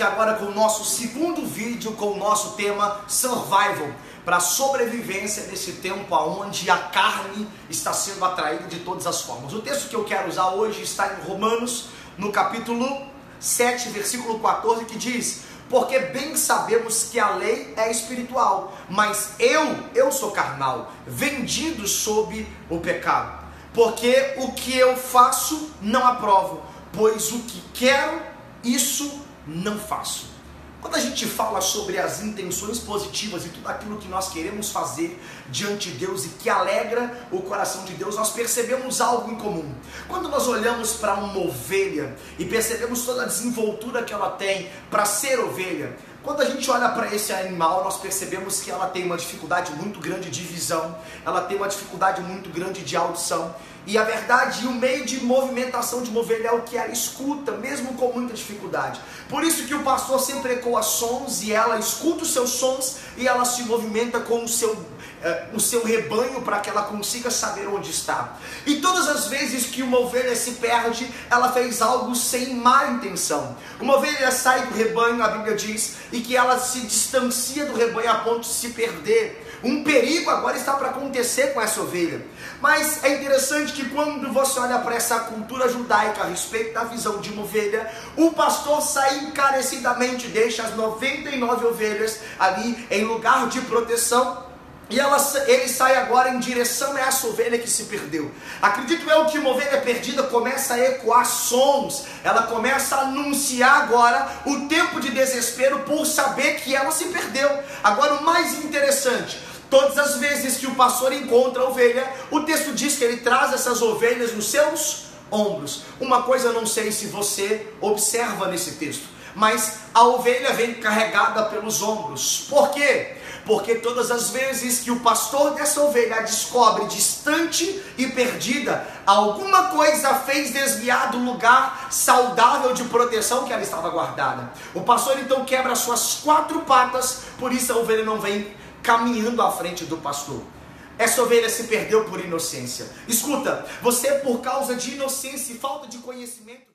aqui agora com o nosso segundo vídeo com o nosso tema Survival para sobrevivência nesse tempo onde a carne está sendo atraída de todas as formas. O texto que eu quero usar hoje está em Romanos, no capítulo 7, versículo 14, que diz: Porque bem sabemos que a lei é espiritual, mas eu, eu sou carnal, vendido sob o pecado. Porque o que eu faço não aprovo, pois o que quero, isso não faço. Quando a gente fala sobre as intenções positivas e tudo aquilo que nós queremos fazer diante de Deus e que alegra o coração de Deus, nós percebemos algo em comum. Quando nós olhamos para uma ovelha e percebemos toda a desenvoltura que ela tem para ser ovelha, quando a gente olha para esse animal, nós percebemos que ela tem uma dificuldade muito grande de visão, ela tem uma dificuldade muito grande de audição, e a verdade, o meio de movimentação de uma ovelha é o que ela escuta, mesmo com muita dificuldade. Por isso que o pastor sempre ecoa sons e ela escuta os seus sons e ela se movimenta com o seu, eh, o seu rebanho para que ela consiga saber onde está. E todas as vezes que uma ovelha se perde, ela fez algo sem má intenção. Uma ovelha sai do rebanho, a Bíblia diz, e que ela se distancia do rebanho a ponto de se perder. Um perigo agora está para acontecer com essa ovelha. Mas é interessante que quando você olha para essa cultura judaica a respeito da visão de uma ovelha, o pastor sai encarecidamente, deixa as 99 ovelhas ali em lugar de proteção e ela, ele sai agora em direção a essa ovelha que se perdeu. Acredito eu que uma ovelha perdida começa a ecoar sons, ela começa a anunciar agora o tempo de desespero por saber que ela se perdeu. Agora, o mais interessante, Todas as vezes que o pastor encontra a ovelha, o texto diz que ele traz essas ovelhas nos seus ombros. Uma coisa eu não sei se você observa nesse texto, mas a ovelha vem carregada pelos ombros. Por quê? Porque todas as vezes que o pastor dessa ovelha a descobre distante e perdida, alguma coisa fez desviar do lugar saudável de proteção que ela estava guardada. O pastor então quebra suas quatro patas, por isso a ovelha não vem caminhando à frente do pastor. Essa ovelha se perdeu por inocência. Escuta, você por causa de inocência e falta de conhecimento